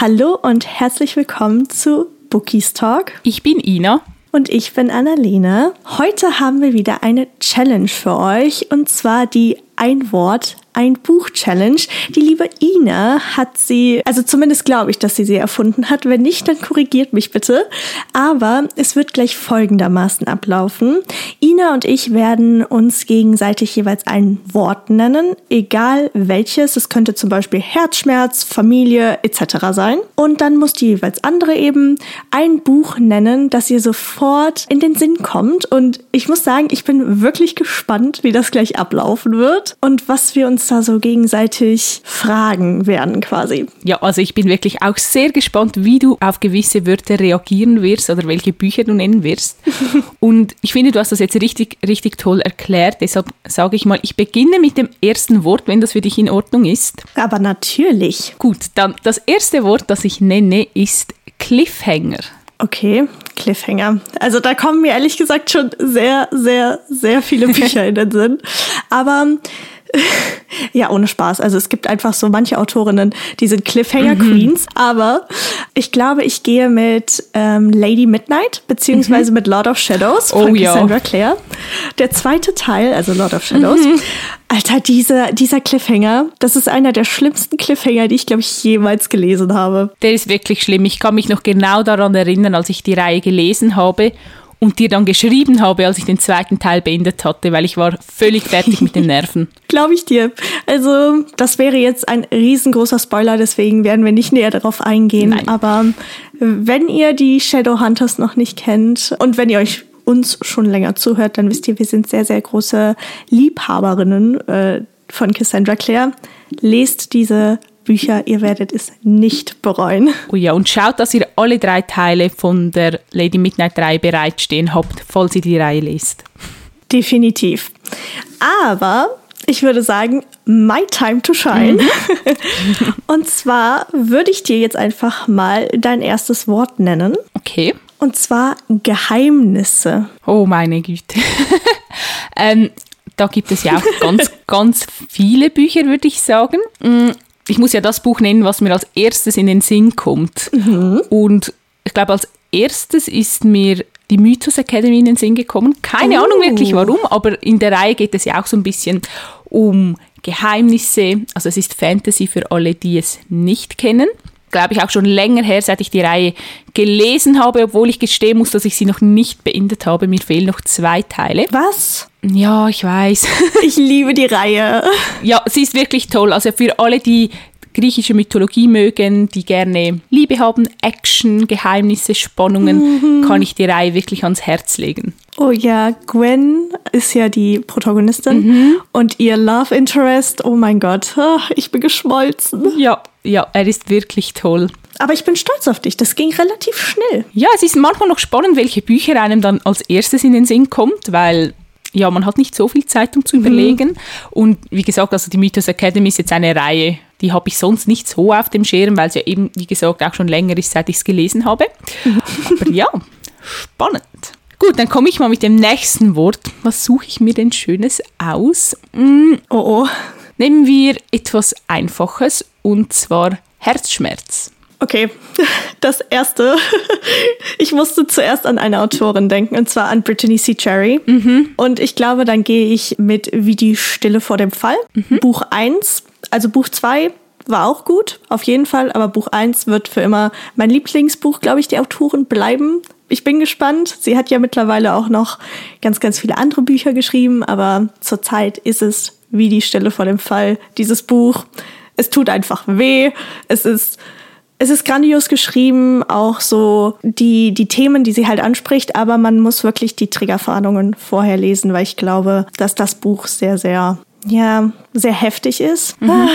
Hallo und herzlich willkommen zu Bookies Talk. Ich bin Ina. Und ich bin Annalena. Heute haben wir wieder eine Challenge für euch und zwar die Ein Wort, ein Buch-Challenge. Die liebe Ina hat sie, also zumindest glaube ich, dass sie sie erfunden hat. Wenn nicht, dann korrigiert mich bitte. Aber es wird gleich folgendermaßen ablaufen. Ina und ich werden uns gegenseitig jeweils ein Wort nennen, egal welches. Es könnte zum Beispiel Herzschmerz, Familie etc. sein. Und dann muss die jeweils andere eben ein Buch nennen, das ihr sofort in den Sinn kommt. Und ich muss sagen, ich bin wirklich gespannt, wie das gleich ablaufen wird und was wir uns da so gegenseitig fragen werden quasi. Ja, also ich bin wirklich auch sehr gespannt, wie du auf gewisse Wörter reagieren wirst oder welche Bücher du nennen wirst. Und ich finde, du hast das jetzt richtig, richtig toll erklärt. Deshalb sage ich mal, ich beginne mit dem ersten Wort, wenn das für dich in Ordnung ist. Aber natürlich. Gut, dann das erste Wort, das ich nenne, ist Cliffhanger. Okay, Cliffhanger. Also da kommen mir ehrlich gesagt schon sehr, sehr, sehr viele Bücher in den Sinn. Aber ja, ohne Spaß. Also es gibt einfach so manche Autorinnen, die sind Cliffhanger-Queens, mhm. aber ich glaube, ich gehe mit ähm, Lady Midnight, beziehungsweise mhm. mit Lord of Shadows von oh, Cassandra ja. Clare. Der zweite Teil, also Lord of Shadows. Mhm. Alter, dieser, dieser Cliffhanger, das ist einer der schlimmsten Cliffhanger, die ich, glaube ich, jemals gelesen habe. Der ist wirklich schlimm. Ich kann mich noch genau daran erinnern, als ich die Reihe gelesen habe und dir dann geschrieben habe, als ich den zweiten Teil beendet hatte, weil ich war völlig fertig mit den Nerven. Glaube ich dir. Also das wäre jetzt ein riesengroßer Spoiler, deswegen werden wir nicht näher darauf eingehen. Nein. Aber wenn ihr die Shadowhunters noch nicht kennt und wenn ihr euch uns schon länger zuhört, dann wisst ihr, wir sind sehr, sehr große Liebhaberinnen äh, von Cassandra Clare. Lest diese Bücher, ihr werdet es nicht bereuen. Oh ja, und schaut, dass ihr alle drei Teile von der Lady Midnight 3 bereitstehen habt, falls ihr die Reihe lest. Definitiv. Aber ich würde sagen, my time to shine. Mhm. und zwar würde ich dir jetzt einfach mal dein erstes Wort nennen. Okay. Und zwar Geheimnisse. Oh meine Güte. ähm, da gibt es ja auch ganz, ganz viele Bücher, würde ich sagen. Ich muss ja das Buch nennen, was mir als erstes in den Sinn kommt. Mhm. Und ich glaube, als erstes ist mir die Mythos Academy in den Sinn gekommen. Keine oh. Ahnung wirklich warum, aber in der Reihe geht es ja auch so ein bisschen um Geheimnisse. Also es ist Fantasy für alle, die es nicht kennen glaube ich, auch schon länger her, seit ich die Reihe gelesen habe, obwohl ich gestehen muss, dass ich sie noch nicht beendet habe. Mir fehlen noch zwei Teile. Was? Ja, ich weiß. Ich liebe die Reihe. Ja, sie ist wirklich toll. Also für alle, die griechische Mythologie mögen, die gerne Liebe haben, Action, Geheimnisse, Spannungen, mhm. kann ich die Reihe wirklich ans Herz legen. Oh ja, Gwen ist ja die Protagonistin mhm. und ihr Love Interest, oh mein Gott, ich bin geschmolzen. Ja, ja, er ist wirklich toll. Aber ich bin stolz auf dich, das ging relativ schnell. Ja, es ist manchmal noch spannend, welche Bücher einem dann als erstes in den Sinn kommt, weil ja, man hat nicht so viel Zeit, um zu mhm. überlegen. Und wie gesagt, also die Mythos Academy ist jetzt eine Reihe, die habe ich sonst nicht so auf dem Schirm, weil es ja eben, wie gesagt, auch schon länger ist, seit ich es gelesen habe. Mhm. Aber ja, spannend. Gut, dann komme ich mal mit dem nächsten Wort. Was suche ich mir denn Schönes aus? Mm, oh oh. Nehmen wir etwas Einfaches und zwar Herzschmerz. Okay, das erste. Ich musste zuerst an eine Autorin denken, und zwar an Brittany C. Cherry. Mhm. Und ich glaube, dann gehe ich mit Wie die Stille vor dem Fall. Mhm. Buch 1, also Buch 2 war auch gut, auf jeden Fall, aber Buch 1 wird für immer mein Lieblingsbuch, glaube ich, die Autoren bleiben ich bin gespannt. Sie hat ja mittlerweile auch noch ganz, ganz viele andere Bücher geschrieben, aber zurzeit ist es wie die Stelle vor dem Fall, dieses Buch. Es tut einfach weh. Es ist, es ist grandios geschrieben, auch so die, die Themen, die sie halt anspricht, aber man muss wirklich die Triggerfahndungen vorher lesen, weil ich glaube, dass das Buch sehr, sehr ja, sehr heftig ist. Mhm. Ah,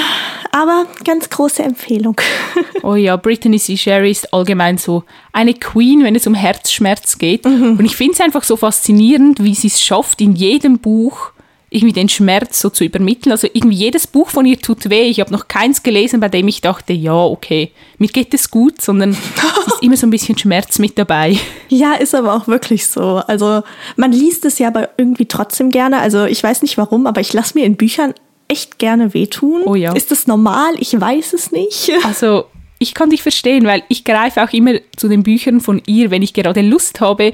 aber ganz große Empfehlung. oh ja, Brittany C. Sherry ist allgemein so eine Queen, wenn es um Herzschmerz geht. Mhm. Und ich finde es einfach so faszinierend, wie sie es schafft, in jedem Buch irgendwie den Schmerz so zu übermitteln. Also irgendwie jedes Buch von ihr tut weh. Ich habe noch keins gelesen, bei dem ich dachte, ja, okay, mir geht es gut, sondern es ist immer so ein bisschen Schmerz mit dabei. Ja, ist aber auch wirklich so. Also man liest es ja aber irgendwie trotzdem gerne. Also ich weiß nicht warum, aber ich lasse mir in Büchern echt gerne wehtun. Oh ja. Ist das normal? Ich weiß es nicht. Also ich kann dich verstehen, weil ich greife auch immer zu den Büchern von ihr, wenn ich gerade Lust habe,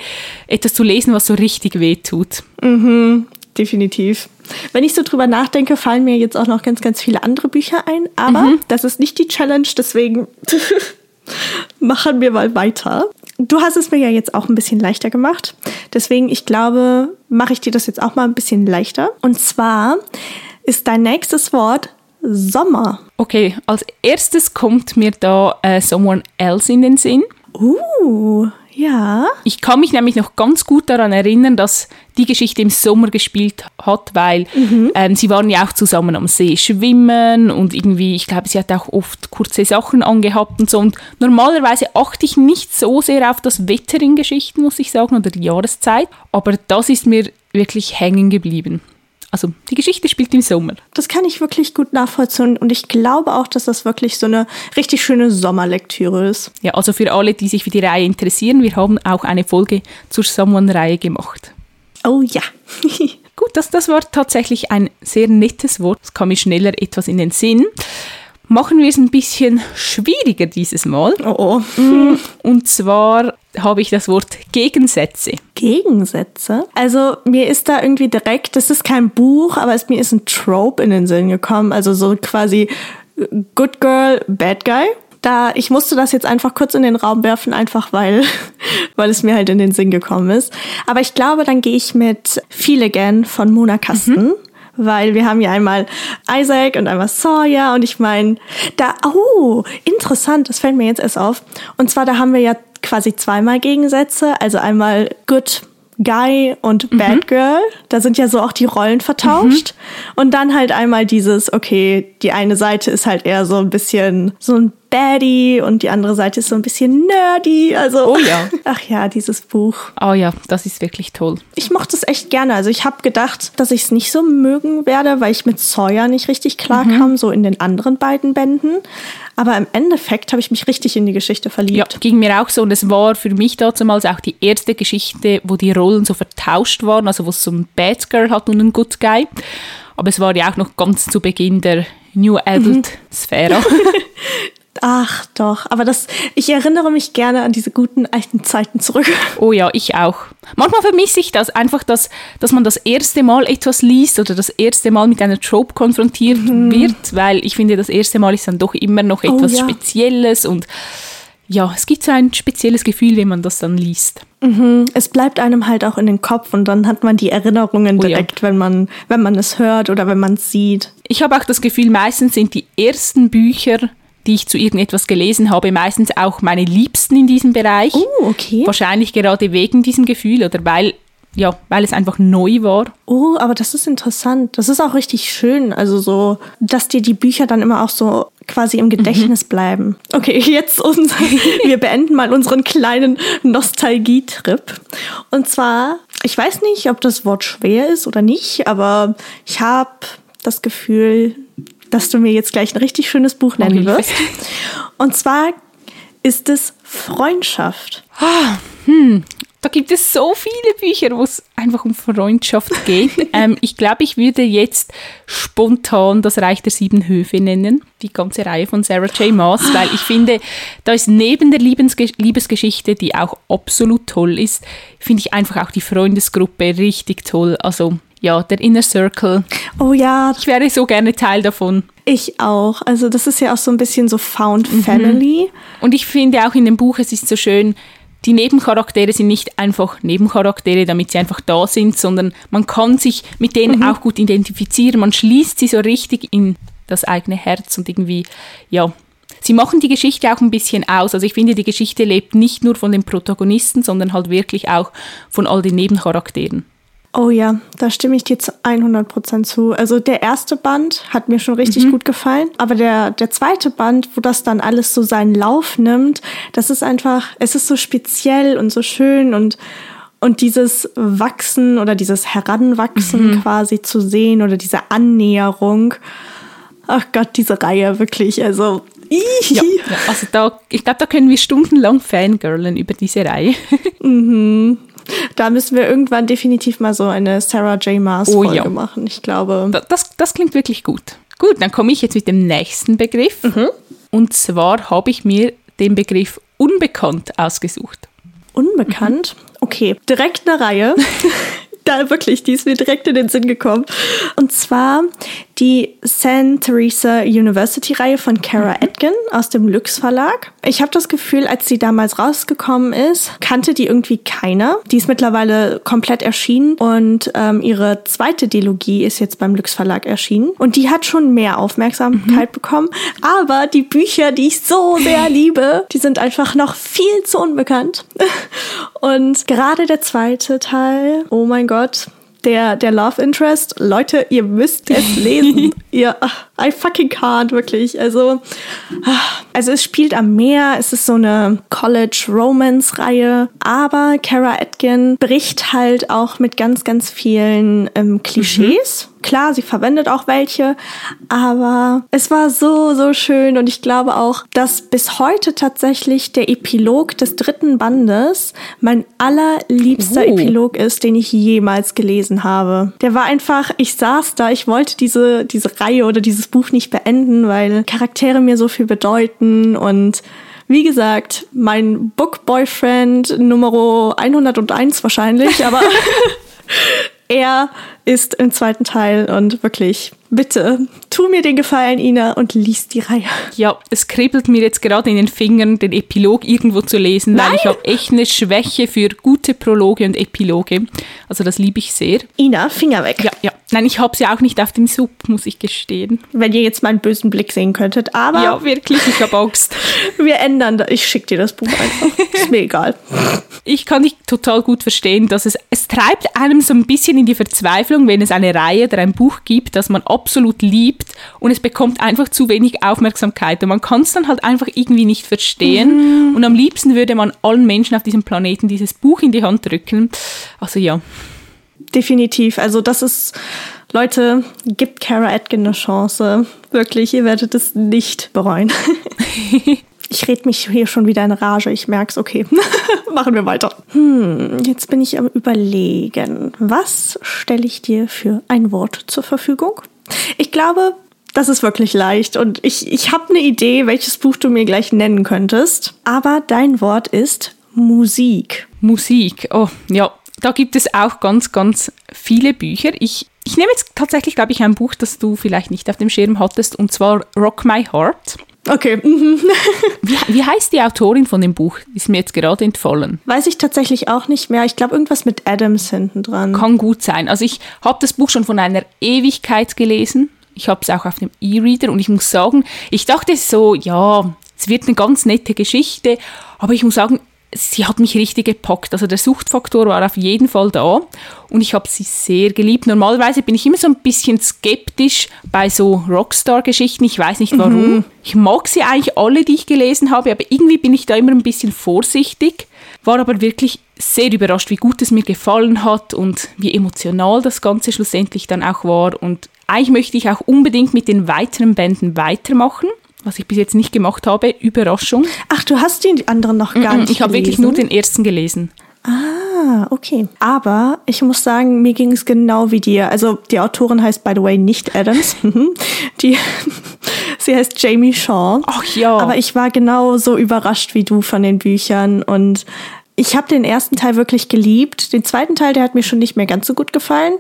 etwas zu lesen, was so richtig weh tut. Mhm, definitiv. Wenn ich so drüber nachdenke, fallen mir jetzt auch noch ganz, ganz viele andere Bücher ein, aber mhm. das ist nicht die Challenge, deswegen machen wir mal weiter. Du hast es mir ja jetzt auch ein bisschen leichter gemacht. Deswegen, ich glaube, mache ich dir das jetzt auch mal ein bisschen leichter. Und zwar ist dein nächstes Wort Sommer. Okay, als erstes kommt mir da äh, Someone Else in den Sinn. Uh, ja. Ich kann mich nämlich noch ganz gut daran erinnern, dass die Geschichte im Sommer gespielt hat, weil mhm. ähm, sie waren ja auch zusammen am See schwimmen und irgendwie, ich glaube, sie hat auch oft kurze Sachen angehabt und so. Und normalerweise achte ich nicht so sehr auf das Wetter in Geschichten, muss ich sagen, oder die Jahreszeit. Aber das ist mir wirklich hängen geblieben. Also die Geschichte spielt im Sommer. Das kann ich wirklich gut nachvollziehen und ich glaube auch, dass das wirklich so eine richtig schöne Sommerlektüre ist. Ja, also für alle, die sich für die Reihe interessieren, wir haben auch eine Folge zur Someone-Reihe gemacht. Oh ja. gut, das, das war tatsächlich ein sehr nettes Wort. Es kam mir schneller etwas in den Sinn machen wir es ein bisschen schwieriger dieses Mal. Oh, oh. Mm, und zwar habe ich das Wort Gegensätze. Gegensätze? Also mir ist da irgendwie direkt, das ist kein Buch, aber es, mir ist ein Trope in den Sinn gekommen. Also so quasi Good Girl, Bad Guy. Da, ich musste das jetzt einfach kurz in den Raum werfen, einfach weil, weil es mir halt in den Sinn gekommen ist. Aber ich glaube, dann gehe ich mit Feel Again von Mona Kasten. Mhm weil wir haben ja einmal Isaac und einmal Sawyer und ich meine, da, oh, interessant, das fällt mir jetzt erst auf. Und zwar, da haben wir ja quasi zweimal Gegensätze, also einmal Good Guy und mhm. Bad Girl. Da sind ja so auch die Rollen vertauscht. Mhm. Und dann halt einmal dieses, okay, die eine Seite ist halt eher so ein bisschen so ein Baddie und die andere Seite ist so ein bisschen nerdy. Also, oh ja. Ach ja, dieses Buch. Oh ja, das ist wirklich toll. Ich mochte es echt gerne. Also ich habe gedacht, dass ich es nicht so mögen werde, weil ich mit Sawyer nicht richtig klar mhm. kam, so in den anderen beiden Bänden. Aber im Endeffekt habe ich mich richtig in die Geschichte verliebt. Ja, ging mir auch so. Und es war für mich damals auch die erste Geschichte, wo die Rollen so vertauscht waren. Also wo es so ein Bad Girl hat und ein Good Guy. Aber es war ja auch noch ganz zu Beginn der New Adult-Sphäre. Ach doch, aber das, ich erinnere mich gerne an diese guten alten Zeiten zurück. Oh ja, ich auch. Manchmal vermisse ich das einfach, dass, dass man das erste Mal etwas liest oder das erste Mal mit einer Trope konfrontiert mhm. wird, weil ich finde, das erste Mal ist dann doch immer noch etwas oh, ja. Spezielles und ja, es gibt so ein spezielles Gefühl, wenn man das dann liest. Mhm. Es bleibt einem halt auch in den Kopf und dann hat man die Erinnerungen direkt, oh ja. wenn, man, wenn man es hört oder wenn man es sieht. Ich habe auch das Gefühl, meistens sind die ersten Bücher die ich zu irgendetwas gelesen habe, meistens auch meine Liebsten in diesem Bereich. Oh, okay. Wahrscheinlich gerade wegen diesem Gefühl oder weil ja, weil es einfach neu war. Oh, aber das ist interessant. Das ist auch richtig schön. Also so, dass dir die Bücher dann immer auch so quasi im Gedächtnis mhm. bleiben. Okay, jetzt unser, wir beenden mal unseren kleinen Nostalgietrip. Und zwar, ich weiß nicht, ob das Wort schwer ist oder nicht, aber ich habe das Gefühl, dass du mir jetzt gleich ein richtig schönes Buch nennen wirst. Und zwar ist es Freundschaft. Ah, hm. Da gibt es so viele Bücher, wo es einfach um Freundschaft geht. ähm, ich glaube, ich würde jetzt spontan das Reich der Sieben Höfe nennen, die ganze Reihe von Sarah J. Maas, weil ich finde, da ist neben der Liebesge Liebesgeschichte, die auch absolut toll ist, finde ich einfach auch die Freundesgruppe richtig toll. Also ja, der Inner Circle. Oh ja. Ich wäre so gerne Teil davon. Ich auch. Also das ist ja auch so ein bisschen so Found mhm. Family. Und ich finde auch in dem Buch, es ist so schön, die Nebencharaktere sind nicht einfach Nebencharaktere, damit sie einfach da sind, sondern man kann sich mit denen mhm. auch gut identifizieren. Man schließt sie so richtig in das eigene Herz und irgendwie, ja, sie machen die Geschichte auch ein bisschen aus. Also ich finde, die Geschichte lebt nicht nur von den Protagonisten, sondern halt wirklich auch von all den Nebencharakteren. Oh ja, da stimme ich dir zu 100% zu. Also der erste Band hat mir schon richtig mhm. gut gefallen, aber der, der zweite Band, wo das dann alles so seinen Lauf nimmt, das ist einfach, es ist so speziell und so schön und, und dieses Wachsen oder dieses Heranwachsen mhm. quasi zu sehen oder diese Annäherung. Ach Gott, diese Reihe wirklich, also ja, also da, ich glaube, da können wir stundenlang fangirlen über diese Reihe. mhm. Da müssen wir irgendwann definitiv mal so eine Sarah J. Maas Folge oh, ja. machen. Ich glaube. Das, das klingt wirklich gut. Gut, dann komme ich jetzt mit dem nächsten Begriff. Mhm. Und zwar habe ich mir den Begriff unbekannt ausgesucht. Unbekannt? Okay, direkt eine Reihe. da wirklich, die ist mir direkt in den Sinn gekommen. Und zwar die St. Teresa University Reihe von Kara Atkin aus dem Lux Verlag. Ich habe das Gefühl, als sie damals rausgekommen ist, kannte die irgendwie keiner. Die ist mittlerweile komplett erschienen und ähm, ihre zweite Dilogie ist jetzt beim Lux Verlag erschienen. Und die hat schon mehr Aufmerksamkeit mhm. bekommen. Aber die Bücher, die ich so sehr liebe, die sind einfach noch viel zu unbekannt. Und gerade der zweite Teil, oh mein Gott, der, der Love Interest, Leute, ihr müsst es lesen. ihr, I fucking can't, wirklich. Also, also es spielt am Meer, es ist so eine College-Romance-Reihe, aber Kara Atkin bricht halt auch mit ganz, ganz vielen ähm, Klischees. Mhm Klar, sie verwendet auch welche, aber es war so, so schön und ich glaube auch, dass bis heute tatsächlich der Epilog des dritten Bandes mein allerliebster uh. Epilog ist, den ich jemals gelesen habe. Der war einfach, ich saß da, ich wollte diese, diese Reihe oder dieses Buch nicht beenden, weil Charaktere mir so viel bedeuten. Und wie gesagt, mein Book Boyfriend Nummer 101 wahrscheinlich, aber er ist im zweiten Teil und wirklich Bitte, tu mir den Gefallen, Ina, und lies die Reihe. Ja, es kribbelt mir jetzt gerade in den Fingern, den Epilog irgendwo zu lesen, Nein. weil ich habe echt eine Schwäche für gute Prologe und Epiloge. Also das liebe ich sehr. Ina, Finger weg. Ja, ja. Nein, ich habe sie auch nicht auf dem Sub, muss ich gestehen. Wenn ihr jetzt meinen bösen Blick sehen könntet, aber... Ja, wirklich, ich habe Angst. Wir ändern das. Ich schicke dir das Buch einfach. Ist mir egal. Ich kann dich total gut verstehen, dass es... Es treibt einem so ein bisschen in die Verzweiflung, wenn es eine Reihe oder ein Buch gibt, das man absolut liebt und es bekommt einfach zu wenig Aufmerksamkeit und man kann es dann halt einfach irgendwie nicht verstehen mhm. und am liebsten würde man allen Menschen auf diesem Planeten dieses Buch in die Hand drücken. Also ja. Definitiv. Also das ist, Leute, gibt Kara Atkin eine Chance. Wirklich, ihr werdet es nicht bereuen. Ich rede mich hier schon wieder in Rage. Ich merke es, okay. Machen wir weiter. Hm, jetzt bin ich am Überlegen. Was stelle ich dir für ein Wort zur Verfügung? Ich glaube, das ist wirklich leicht und ich, ich habe eine Idee, welches Buch du mir gleich nennen könntest. Aber dein Wort ist Musik. Musik, oh ja, da gibt es auch ganz, ganz viele Bücher. Ich, ich nehme jetzt tatsächlich, glaube ich, ein Buch, das du vielleicht nicht auf dem Schirm hattest, und zwar Rock My Heart. Okay. Mhm. wie, wie heißt die Autorin von dem Buch? Ist mir jetzt gerade entfallen. Weiß ich tatsächlich auch nicht mehr. Ich glaube, irgendwas mit Adams hinten dran. Kann gut sein. Also ich habe das Buch schon von einer Ewigkeit gelesen. Ich habe es auch auf dem E-Reader und ich muss sagen, ich dachte so, ja, es wird eine ganz nette Geschichte, aber ich muss sagen, sie hat mich richtig gepackt. Also der Suchtfaktor war auf jeden Fall da und ich habe sie sehr geliebt. Normalerweise bin ich immer so ein bisschen skeptisch bei so Rockstar-Geschichten. Ich weiß nicht warum. Mhm. Ich mag sie eigentlich alle, die ich gelesen habe, aber irgendwie bin ich da immer ein bisschen vorsichtig. War aber wirklich sehr überrascht, wie gut es mir gefallen hat und wie emotional das Ganze schlussendlich dann auch war. Und eigentlich möchte ich auch unbedingt mit den weiteren Bänden weitermachen was ich bis jetzt nicht gemacht habe. Überraschung. Ach, du hast die anderen noch gar nicht Ich habe wirklich nur den ersten gelesen. Ah, okay. Aber ich muss sagen, mir ging es genau wie dir. Also die Autorin heißt, by the way, nicht Adams. die, sie heißt Jamie Shaw. Ach ja. Aber ich war genau so überrascht wie du von den Büchern und ich habe den ersten Teil wirklich geliebt. Den zweiten Teil, der hat mir schon nicht mehr ganz so gut gefallen.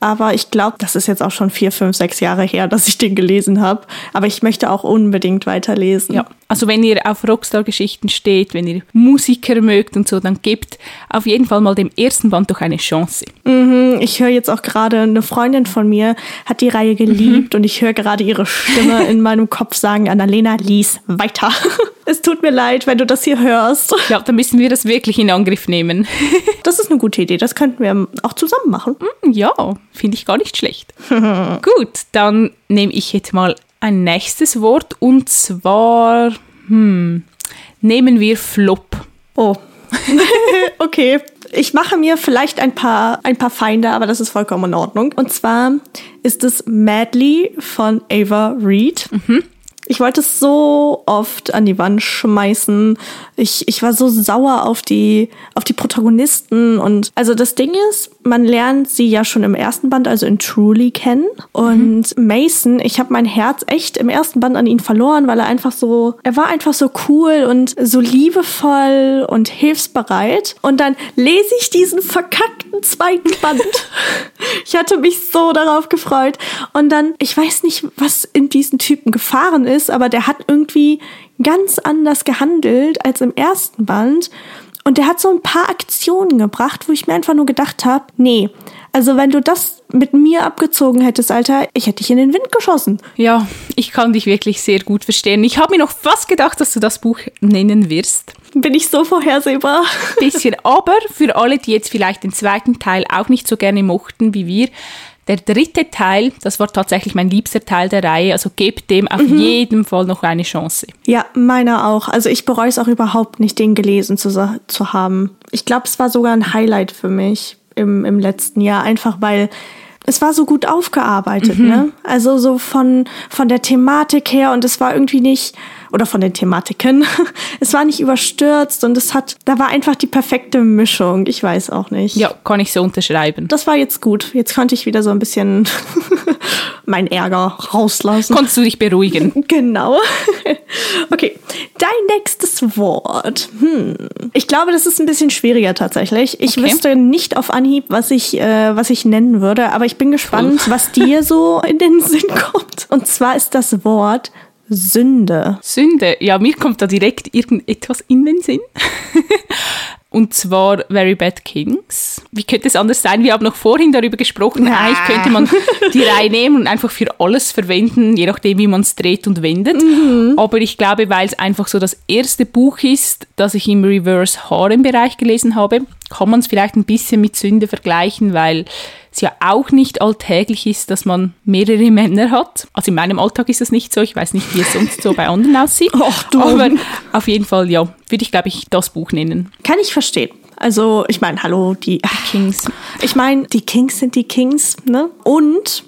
Aber ich glaube, das ist jetzt auch schon vier, fünf, sechs Jahre her, dass ich den gelesen habe. Aber ich möchte auch unbedingt weiterlesen. Ja, also wenn ihr auf Rockstar-Geschichten steht, wenn ihr Musiker mögt und so, dann gebt auf jeden Fall mal dem ersten Band doch eine Chance. Mhm, ich höre jetzt auch gerade, eine Freundin von mir hat die Reihe geliebt mhm. und ich höre gerade ihre Stimme in meinem Kopf sagen, Annalena, lies weiter. es tut mir leid, wenn du das hier hörst. Ja, dann müssen wir das wirklich in Angriff nehmen. das ist eine gute Idee, das könnten wir auch zusammen machen. Mm, ja, Finde ich gar nicht schlecht. Gut, dann nehme ich jetzt mal ein nächstes Wort und zwar, hm, nehmen wir Flop. Oh. okay. Ich mache mir vielleicht ein paar, ein paar Feinde, aber das ist vollkommen in Ordnung. Und zwar ist es Madly von Ava Reed. Mhm. Ich wollte es so oft an die Wand schmeißen. Ich, ich war so sauer auf die, auf die Protagonisten. Und also das Ding ist, man lernt sie ja schon im ersten Band, also in Truly kennen. Und mhm. Mason, ich habe mein Herz echt im ersten Band an ihn verloren, weil er einfach so, er war einfach so cool und so liebevoll und hilfsbereit. Und dann lese ich diesen verkackten zweiten Band. ich hatte mich so darauf gefreut. Und dann, ich weiß nicht, was in diesen Typen gefahren ist ist, aber der hat irgendwie ganz anders gehandelt als im ersten Band. Und der hat so ein paar Aktionen gebracht, wo ich mir einfach nur gedacht habe, nee, also wenn du das mit mir abgezogen hättest, Alter, ich hätte dich in den Wind geschossen. Ja, ich kann dich wirklich sehr gut verstehen. Ich habe mir noch fast gedacht, dass du das Buch nennen wirst. Bin ich so vorhersehbar? Bisschen, aber für alle, die jetzt vielleicht den zweiten Teil auch nicht so gerne mochten wie wir, der dritte Teil, das war tatsächlich mein liebster Teil der Reihe, also gebt dem auf mhm. jeden Fall noch eine Chance. Ja, meiner auch. Also ich bereue es auch überhaupt nicht, den gelesen zu, zu haben. Ich glaube, es war sogar ein Highlight für mich im, im letzten Jahr, einfach weil es war so gut aufgearbeitet, mhm. ne? Also so von, von der Thematik her und es war irgendwie nicht, oder von den Thematiken. Es war nicht überstürzt und es hat, da war einfach die perfekte Mischung. Ich weiß auch nicht. Ja, kann ich so unterschreiben. Das war jetzt gut. Jetzt konnte ich wieder so ein bisschen mein Ärger rauslassen. Konntest du dich beruhigen? Genau. Okay, dein nächstes Wort. Hm. Ich glaube, das ist ein bisschen schwieriger tatsächlich. Ich okay. wüsste nicht auf Anhieb, was ich, äh, was ich nennen würde, aber ich bin gespannt, cool. was dir so in den Sinn kommt. Und zwar ist das Wort Sünde. Sünde, ja, mir kommt da direkt irgendetwas in den Sinn. Und zwar Very Bad Kings. Wie könnte es anders sein? Wir haben noch vorhin darüber gesprochen, ja. eigentlich könnte man die Reihe nehmen und einfach für alles verwenden, je nachdem, wie man es dreht und wendet. Mhm. Aber ich glaube, weil es einfach so das erste Buch ist, das ich im Reverse Harem Bereich gelesen habe, kann man es vielleicht ein bisschen mit Sünde vergleichen, weil es ja auch nicht alltäglich ist, dass man mehrere Männer hat. Also in meinem Alltag ist das nicht so. Ich weiß nicht, wie es sonst so bei anderen aussieht. Ach du. Aber auf jeden Fall, ja, würde ich, glaube ich, das Buch nennen. Kann ich verstehen. Also, ich meine, hallo, die, die Kings. Ich meine, die Kings sind die Kings, ne? Und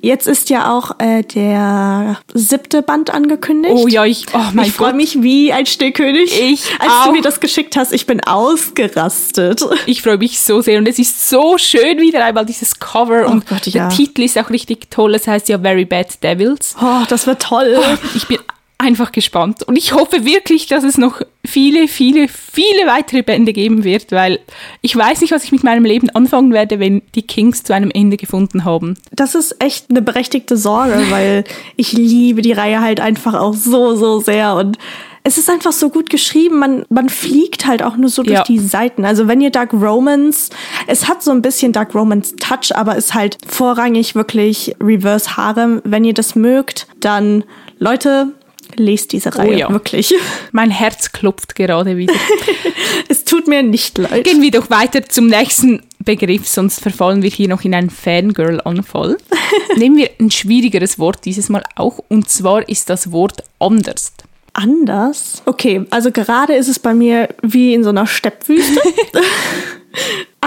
Jetzt ist ja auch äh, der siebte Band angekündigt. Oh ja, ich, oh mein ich freue mich wie ein Stillkönig. Ich Als auch. du mir das geschickt hast, ich bin ausgerastet. Ich freue mich so sehr und es ist so schön wieder einmal dieses Cover oh und Gott, ja. der Titel ist auch richtig toll. Es heißt ja Very Bad Devils. Oh, das wird toll. Oh, ich bin einfach gespannt. Und ich hoffe wirklich, dass es noch viele, viele, viele weitere Bände geben wird, weil ich weiß nicht, was ich mit meinem Leben anfangen werde, wenn die Kings zu einem Ende gefunden haben. Das ist echt eine berechtigte Sorge, weil ich liebe die Reihe halt einfach auch so, so sehr und es ist einfach so gut geschrieben, man, man fliegt halt auch nur so durch ja. die Seiten. Also wenn ihr Dark Romance, es hat so ein bisschen Dark Romance Touch, aber ist halt vorrangig wirklich Reverse Harem. Wenn ihr das mögt, dann Leute, lest diese oh Reihe oh ja. wirklich. Mein Herz klopft gerade wieder. es tut mir nicht leid. Gehen wir doch weiter zum nächsten Begriff, sonst verfallen wir hier noch in einen Fangirl-Anfall. Nehmen wir ein schwierigeres Wort dieses Mal auch, und zwar ist das Wort anders. Anders? Okay, also gerade ist es bei mir wie in so einer Steppwüste.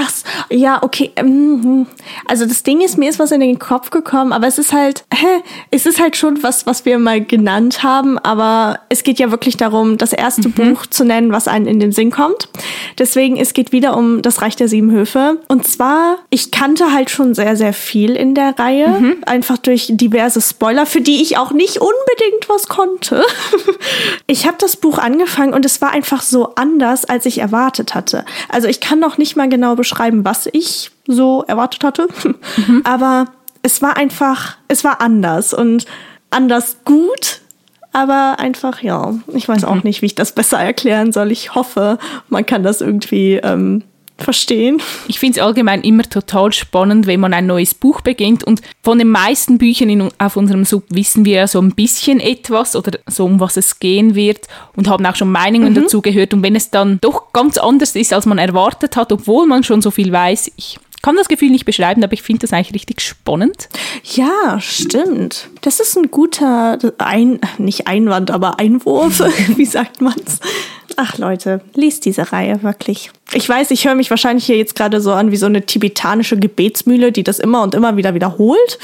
Ach, ja, okay. Ähm, hm. Also das Ding ist, mir ist was in den Kopf gekommen, aber es ist halt, hä, es ist halt schon was, was wir mal genannt haben, aber es geht ja wirklich darum, das erste mhm. Buch zu nennen, was einen in den Sinn kommt. Deswegen, es geht wieder um das Reich der Sieben Höfe. Und zwar, ich kannte halt schon sehr, sehr viel in der Reihe, mhm. einfach durch diverse Spoiler, für die ich auch nicht unbedingt was konnte. ich habe das Buch angefangen und es war einfach so anders, als ich erwartet hatte. Also ich kann noch nicht mal genau beschreiben, was ich so erwartet hatte. Mhm. Aber es war einfach, es war anders und anders gut, aber einfach, ja, ich weiß auch mhm. nicht, wie ich das besser erklären soll. Ich hoffe, man kann das irgendwie ähm, verstehen. Ich finde es allgemein immer total spannend, wenn man ein neues Buch beginnt. Und von den meisten Büchern in, auf unserem Sub wissen wir ja so ein bisschen etwas oder so, um was es gehen wird und haben auch schon Meinungen mhm. dazu gehört. Und wenn es dann doch ganz anders ist, als man erwartet hat, obwohl man schon so viel weiß, ich kann das Gefühl nicht beschreiben, aber ich finde das eigentlich richtig spannend. Ja, stimmt. Das ist ein guter, ein, nicht Einwand, aber Einwurf. Wie sagt man's? Ach Leute, liest diese Reihe wirklich. Ich weiß, ich höre mich wahrscheinlich hier jetzt gerade so an wie so eine tibetanische Gebetsmühle, die das immer und immer wieder wiederholt.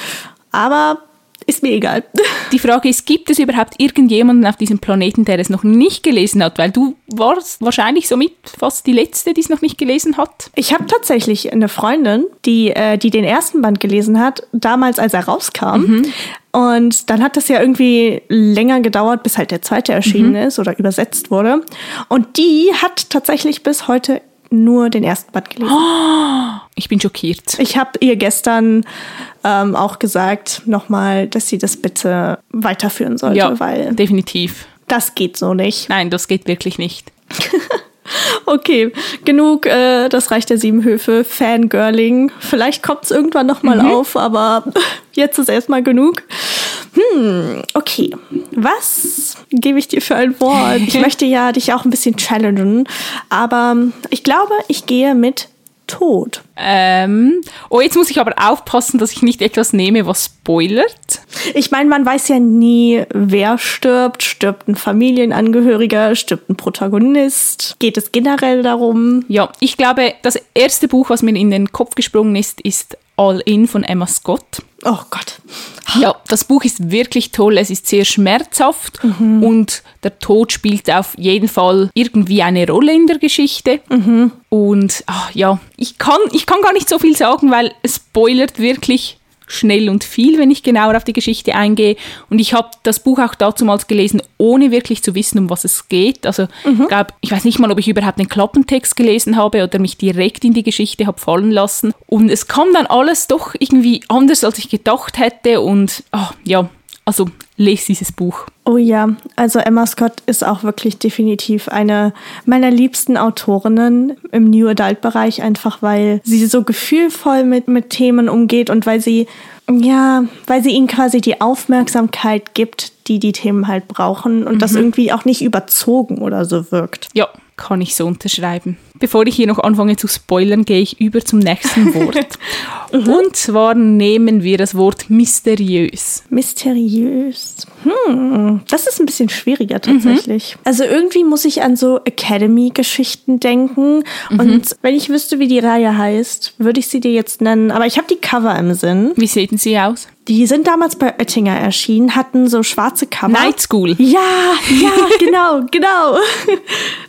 Aber ist mir egal. Die Frage ist, gibt es überhaupt irgendjemanden auf diesem Planeten, der es noch nicht gelesen hat? Weil du warst wahrscheinlich somit fast die Letzte, die es noch nicht gelesen hat. Ich habe tatsächlich eine Freundin, die, äh, die den ersten Band gelesen hat, damals als er rauskam. Mhm. Und dann hat das ja irgendwie länger gedauert, bis halt der zweite erschienen mhm. ist oder übersetzt wurde. Und die hat tatsächlich bis heute nur den ersten Band gelesen. Ich bin schockiert. Ich habe ihr gestern ähm, auch gesagt, nochmal, dass sie das bitte weiterführen sollte, ja, weil. Definitiv. Das geht so nicht. Nein, das geht wirklich nicht. Okay, genug, äh, das reicht der sieben Höfe, Fangirling. Vielleicht kommt es irgendwann nochmal mhm. auf, aber jetzt ist erstmal genug. Hm, okay. Was gebe ich dir für ein Wort? Ich möchte ja dich auch ein bisschen challengen, aber ich glaube, ich gehe mit tot. Ähm, oh, jetzt muss ich aber aufpassen, dass ich nicht etwas nehme, was spoilert. Ich meine, man weiß ja nie, wer stirbt. Stirbt ein Familienangehöriger, stirbt ein Protagonist? Geht es generell darum? Ja, ich glaube, das erste Buch, was mir in den Kopf gesprungen ist, ist All In von Emma Scott. Oh Gott. Ja, das Buch ist wirklich toll. Es ist sehr schmerzhaft mhm. und der Tod spielt auf jeden Fall irgendwie eine Rolle in der Geschichte. Mhm. Und ach, ja, ich kann, ich kann gar nicht so viel sagen, weil es spoilert wirklich schnell und viel, wenn ich genauer auf die Geschichte eingehe. Und ich habe das Buch auch damals gelesen, ohne wirklich zu wissen, um was es geht. Also mhm. ich glaube, ich weiß nicht mal, ob ich überhaupt den Klappentext gelesen habe oder mich direkt in die Geschichte habe fallen lassen. Und es kam dann alles doch irgendwie anders, als ich gedacht hätte. Und oh, ja, also lese dieses Buch. Oh ja, also Emma Scott ist auch wirklich definitiv eine meiner liebsten Autorinnen im New Adult Bereich, einfach weil sie so gefühlvoll mit, mit Themen umgeht und weil sie, ja, weil sie ihnen quasi die Aufmerksamkeit gibt, die die Themen halt brauchen und mhm. das irgendwie auch nicht überzogen oder so wirkt. Ja, kann ich so unterschreiben. Bevor ich hier noch anfange zu spoilern, gehe ich über zum nächsten Wort. mhm. Und zwar nehmen wir das Wort mysteriös. Mysteriös. Hm, das ist ein bisschen schwieriger tatsächlich. Mhm. Also irgendwie muss ich an so Academy-Geschichten denken. Mhm. Und wenn ich wüsste, wie die Reihe heißt, würde ich sie dir jetzt nennen. Aber ich habe die Cover im Sinn. Wie sehen sie aus? Die sind damals bei Oettinger erschienen, hatten so schwarze Cover. Night School. Ja, ja, genau, genau.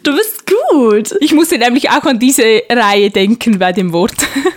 Du bist gut. Ich musste nämlich auch an diese Reihe denken bei dem Wort.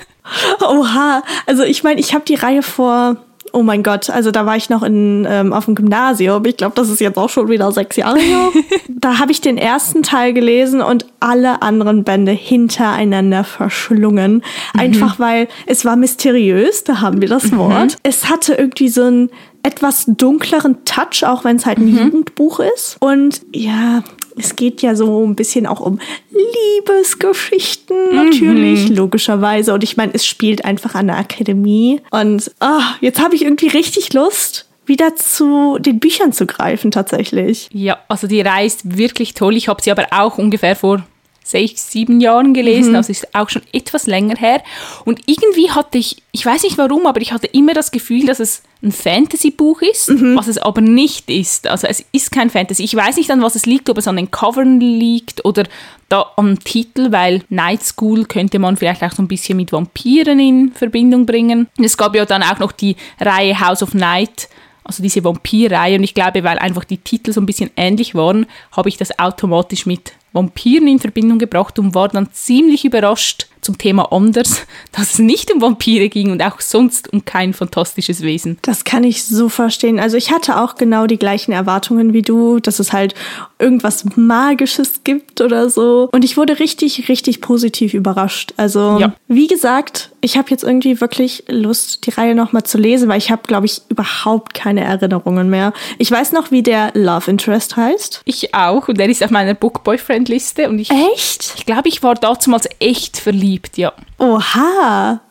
Oha, also ich meine, ich habe die Reihe vor Oh mein Gott, also da war ich noch in, ähm, auf dem Gymnasium. Ich glaube, das ist jetzt auch schon wieder sechs Jahre her. da habe ich den ersten Teil gelesen und alle anderen Bände hintereinander verschlungen. Mhm. Einfach weil es war mysteriös, da haben wir das mhm. Wort. Es hatte irgendwie so einen etwas dunkleren Touch, auch wenn es halt ein mhm. Jugendbuch ist. Und ja, es geht ja so ein bisschen auch um Liebesgeschichten, natürlich, mhm. logischerweise. Und ich meine, es spielt einfach an der Akademie. Und oh, jetzt habe ich irgendwie richtig Lust, wieder zu den Büchern zu greifen, tatsächlich. Ja, also die Reihe ist wirklich toll. Ich habe sie aber auch ungefähr vor sechs, sieben Jahren gelesen, mhm. also ist auch schon etwas länger her. Und irgendwie hatte ich, ich weiß nicht warum, aber ich hatte immer das Gefühl, dass es ein Fantasy-Buch ist, mhm. was es aber nicht ist. Also es ist kein Fantasy. Ich weiß nicht, an was es liegt, ob es an den Covern liegt oder da am Titel, weil Night School könnte man vielleicht auch so ein bisschen mit Vampiren in Verbindung bringen. Es gab ja dann auch noch die Reihe House of Night, also diese Vampirreihe. Und ich glaube, weil einfach die Titel so ein bisschen ähnlich waren, habe ich das automatisch mit Vampiren in Verbindung gebracht und war dann ziemlich überrascht zum Thema anders, dass es nicht um Vampire ging und auch sonst um kein fantastisches Wesen. Das kann ich so verstehen. Also ich hatte auch genau die gleichen Erwartungen wie du, dass es halt irgendwas Magisches gibt oder so. Und ich wurde richtig, richtig positiv überrascht. Also ja. wie gesagt, ich habe jetzt irgendwie wirklich Lust, die Reihe nochmal zu lesen, weil ich habe, glaube ich, überhaupt keine Erinnerungen mehr. Ich weiß noch, wie der Love Interest heißt. Ich auch. Und der ist auf meiner Book Boyfriend Liste. Und ich, echt? Ich glaube, ich war damals echt verliebt, ja. Oha.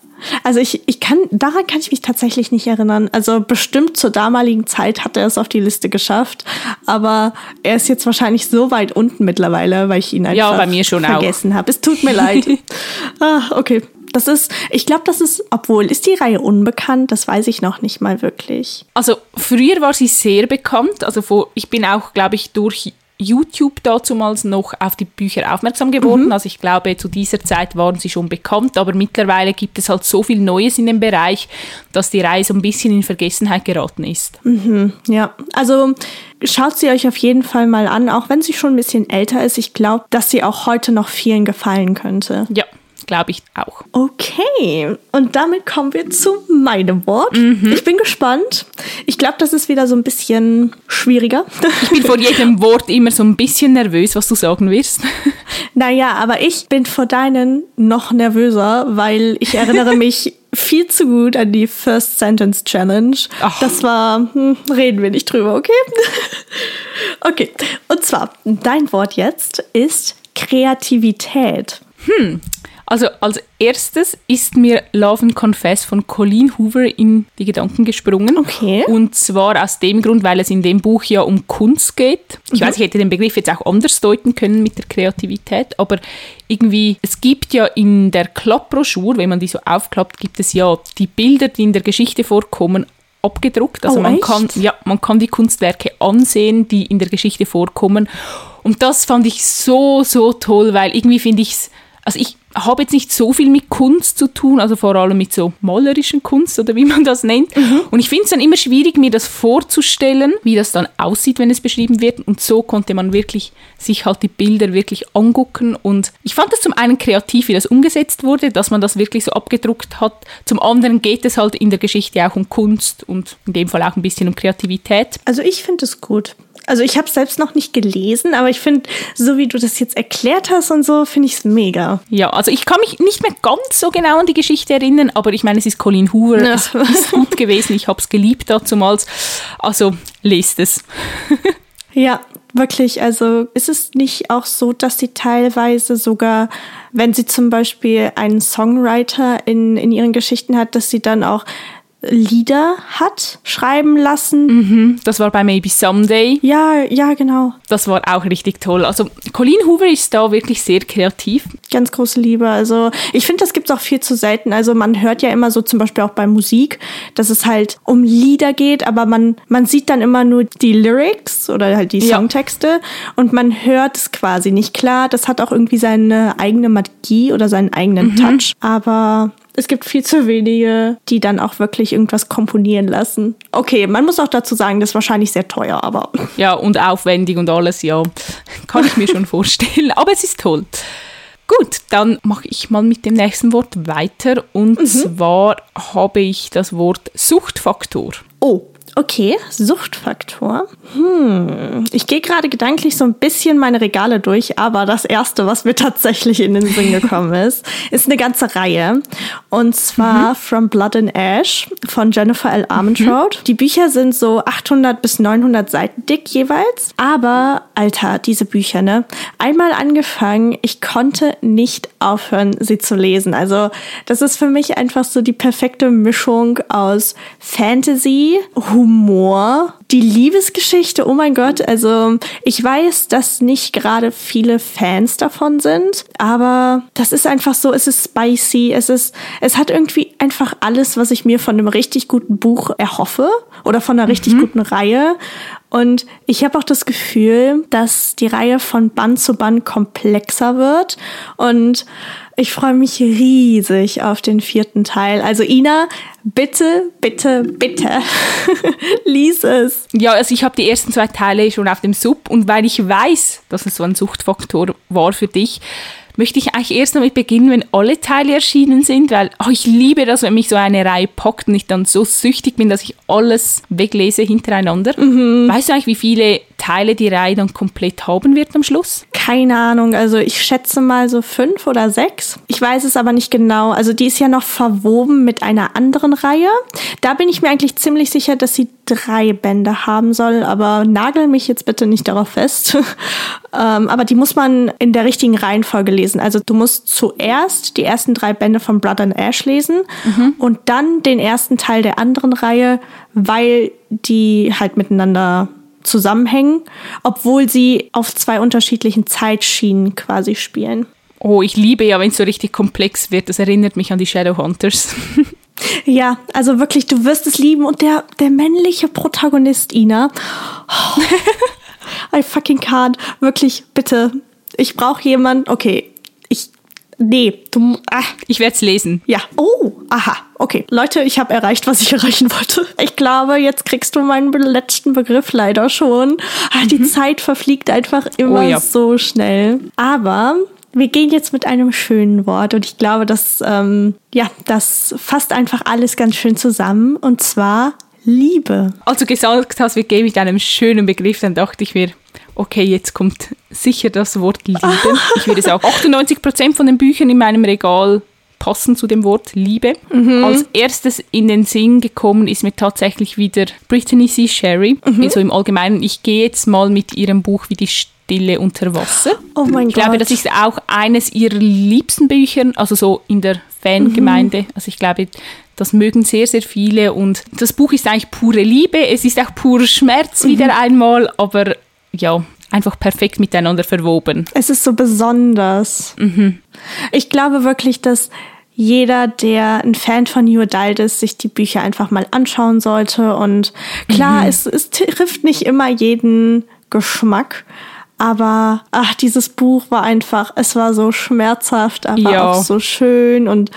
Also ich, ich kann, daran kann ich mich tatsächlich nicht erinnern. Also bestimmt zur damaligen Zeit hat er es auf die Liste geschafft, aber er ist jetzt wahrscheinlich so weit unten mittlerweile, weil ich ihn einfach ja, bei mir schon vergessen habe. Es tut mir leid. ah, okay. Das ist, ich glaube, das ist, obwohl, ist die Reihe unbekannt? Das weiß ich noch nicht mal wirklich. Also früher war sie sehr bekannt. Also vor, ich bin auch, glaube ich, durch YouTube dazumals noch auf die Bücher aufmerksam geworden. Mhm. Also ich glaube, zu dieser Zeit waren sie schon bekannt, aber mittlerweile gibt es halt so viel Neues in dem Bereich, dass die Reihe so ein bisschen in Vergessenheit geraten ist. Mhm, ja, also schaut sie euch auf jeden Fall mal an, auch wenn sie schon ein bisschen älter ist. Ich glaube, dass sie auch heute noch vielen gefallen könnte. Ja, glaube ich auch. Okay, und damit kommen wir zu meinem Wort. Mhm. Ich bin gespannt. Ich glaube, das ist wieder so ein bisschen schwieriger. Ich bin vor jedem Wort immer so ein bisschen nervös, was du sagen wirst. Naja, aber ich bin vor deinen noch nervöser, weil ich erinnere mich viel zu gut an die First Sentence Challenge. Ach. Das war, hm, reden wir nicht drüber, okay? okay, und zwar, dein Wort jetzt ist Kreativität. Hm, also als erstes ist mir Love and Confess von Colleen Hoover in die Gedanken gesprungen. Okay. Und zwar aus dem Grund, weil es in dem Buch ja um Kunst geht. Ich mhm. weiß, ich hätte den Begriff jetzt auch anders deuten können mit der Kreativität, aber irgendwie, es gibt ja in der Klappbroschur, wenn man die so aufklappt, gibt es ja die Bilder, die in der Geschichte vorkommen, abgedruckt. Also oh, man, kann, ja, man kann die Kunstwerke ansehen, die in der Geschichte vorkommen. Und das fand ich so, so toll, weil irgendwie finde ich es, also ich habe jetzt nicht so viel mit Kunst zu tun, also vor allem mit so malerischen Kunst oder wie man das nennt. Mhm. Und ich finde es dann immer schwierig, mir das vorzustellen, wie das dann aussieht, wenn es beschrieben wird. Und so konnte man wirklich sich halt die Bilder wirklich angucken. Und ich fand das zum einen kreativ, wie das umgesetzt wurde, dass man das wirklich so abgedruckt hat. Zum anderen geht es halt in der Geschichte auch um Kunst und in dem Fall auch ein bisschen um Kreativität. Also ich finde es gut. Also ich habe es selbst noch nicht gelesen, aber ich finde, so wie du das jetzt erklärt hast und so, finde ich es mega. Ja, also ich kann mich nicht mehr ganz so genau an die Geschichte erinnern, aber ich meine, es ist Colin Hoover, ja. es ist gut gewesen, ich habe es geliebt dazumals. Also lest es. ja, wirklich. Also ist es nicht auch so, dass sie teilweise sogar, wenn sie zum Beispiel einen Songwriter in, in ihren Geschichten hat, dass sie dann auch Lieder hat schreiben lassen. Mhm, das war bei Maybe Someday. Ja, ja, genau. Das war auch richtig toll. Also Colleen Hoover ist da wirklich sehr kreativ. Ganz große Liebe. Also ich finde, das gibt es auch viel zu selten. Also man hört ja immer so zum Beispiel auch bei Musik, dass es halt um Lieder geht, aber man, man sieht dann immer nur die Lyrics oder halt die Songtexte ja. und man hört es quasi nicht klar. Das hat auch irgendwie seine eigene Magie oder seinen eigenen mhm. Touch. Aber es gibt viel zu wenige, die dann auch wirklich irgendwas komponieren lassen. Okay, man muss auch dazu sagen, das ist wahrscheinlich sehr teuer, aber. Ja, und aufwendig und alles, ja. Kann ich mir schon vorstellen. Aber es ist toll. Gut, dann mache ich mal mit dem nächsten Wort weiter. Und mhm. zwar habe ich das Wort Suchtfaktor. Oh, Okay, Suchtfaktor. Hm. Ich gehe gerade gedanklich so ein bisschen meine Regale durch, aber das erste, was mir tatsächlich in den Sinn gekommen ist, ist eine ganze Reihe. Und zwar mhm. From Blood and Ash von Jennifer L. Armentrout. Mhm. Die Bücher sind so 800 bis 900 Seiten dick jeweils. Aber, Alter, diese Bücher, ne? Einmal angefangen, ich konnte nicht aufhören, sie zu lesen. Also, das ist für mich einfach so die perfekte Mischung aus Fantasy, Humor, Humor, die Liebesgeschichte, oh mein Gott, also ich weiß, dass nicht gerade viele Fans davon sind, aber das ist einfach so, es ist spicy, es ist, es hat irgendwie einfach alles, was ich mir von einem richtig guten Buch erhoffe oder von einer richtig mhm. guten Reihe. Und ich habe auch das Gefühl, dass die Reihe von Band zu Band komplexer wird und ich freue mich riesig auf den vierten Teil. Also Ina, bitte, bitte, bitte, lies es. Ja, also ich habe die ersten zwei Teile schon auf dem Sub und weil ich weiß, dass es so ein Suchtfaktor war für dich, möchte ich eigentlich erst damit beginnen, wenn alle Teile erschienen sind, weil oh, ich liebe das, wenn mich so eine Reihe packt und ich dann so süchtig bin, dass ich alles weglese hintereinander. Mhm. Weißt du eigentlich, wie viele Teile die Reihe dann komplett haben wird am Schluss? Keine Ahnung, also ich schätze mal so fünf oder sechs. Ich weiß es aber nicht genau. Also die ist ja noch verwoben mit einer anderen Reihe. Da bin ich mir eigentlich ziemlich sicher, dass sie drei Bände haben soll, aber nagel mich jetzt bitte nicht darauf fest. ähm, aber die muss man in der richtigen Reihenfolge lesen. Also du musst zuerst die ersten drei Bände von Blood and Ash lesen mhm. und dann den ersten Teil der anderen Reihe, weil die halt miteinander zusammenhängen, obwohl sie auf zwei unterschiedlichen Zeitschienen quasi spielen. Oh, ich liebe ja, wenn es so richtig komplex wird. Das erinnert mich an die Shadowhunters. Ja, also wirklich, du wirst es lieben. Und der, der männliche Protagonist, Ina. I fucking can't. Wirklich, bitte. Ich brauche jemanden. Okay. Nee, du. Ah. Ich werde es lesen. Ja. Oh, aha. Okay. Leute, ich habe erreicht, was ich erreichen wollte. Ich glaube, jetzt kriegst du meinen letzten Begriff leider schon. Ah, die Zeit verfliegt einfach immer Oh ja. so schnell. Aber wir gehen jetzt mit einem schönen Wort und ich glaube, dass ähm, ja, das fasst einfach alles ganz schön zusammen und zwar Liebe. Als du gesagt hast, wir gehen mit einem schönen Begriff, dann dachte ich mir, okay, jetzt kommt sicher das Wort Liebe. Ich würde sagen, 98% von den Büchern in meinem Regal passen zu dem Wort Liebe. Als erstes in den Sinn gekommen ist mir tatsächlich wieder Brittany C. Sherry. Also im Allgemeinen, ich gehe jetzt mal mit ihrem Buch wie die Stille unter Wasser. Oh mein Ich glaube, Gott. das ist auch eines ihrer liebsten Bücher, also so in der Fangemeinde. Also ich glaube, das mögen sehr, sehr viele. Und das Buch ist eigentlich pure Liebe. Es ist auch purer Schmerz wieder einmal, aber ja, einfach perfekt miteinander verwoben. Es ist so besonders. Ich glaube wirklich, dass jeder, der ein Fan von New Adult ist, sich die Bücher einfach mal anschauen sollte. Und klar, es, es trifft nicht immer jeden Geschmack. Aber ach, dieses Buch war einfach, es war so schmerzhaft, aber Ja. auch so schön und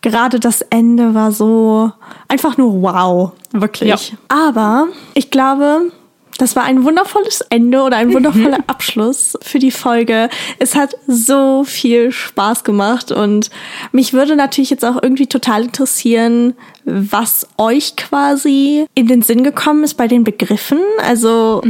gerade das Ende war so einfach nur wow, wirklich. Ja. Aber ich glaube, das war ein wundervolles Ende oder ein wundervoller Abschluss für die Folge. Es hat so viel Spaß gemacht und mich würde natürlich jetzt auch irgendwie total interessieren, was euch quasi in den Sinn gekommen ist bei den Begriffen. Also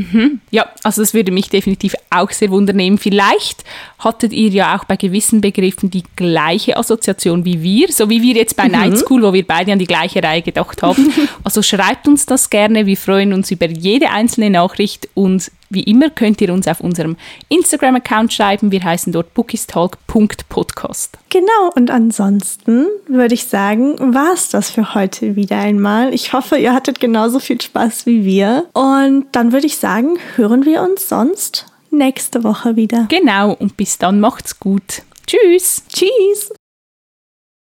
Ja, also das würde mich definitiv auch sehr wundernehmen. Vielleicht hattet ihr ja auch bei gewissen Begriffen die gleiche Assoziation wie wir, so wie wir jetzt bei Night School, wo wir beide an die gleiche Reihe gedacht haben. Also schreibt uns das gerne, wir freuen uns über jede einzelne Nachricht und wie immer könnt ihr uns auf unserem Instagram-Account schreiben. Wir heißen dort bookistalk.podcast. Genau, und ansonsten würde ich sagen, war es das für heute wieder einmal. Ich hoffe, ihr hattet genauso viel Spaß wie wir. Und dann würde ich sagen, hören wir uns sonst nächste Woche wieder. Genau, und bis dann macht's gut. Tschüss! Tschüss!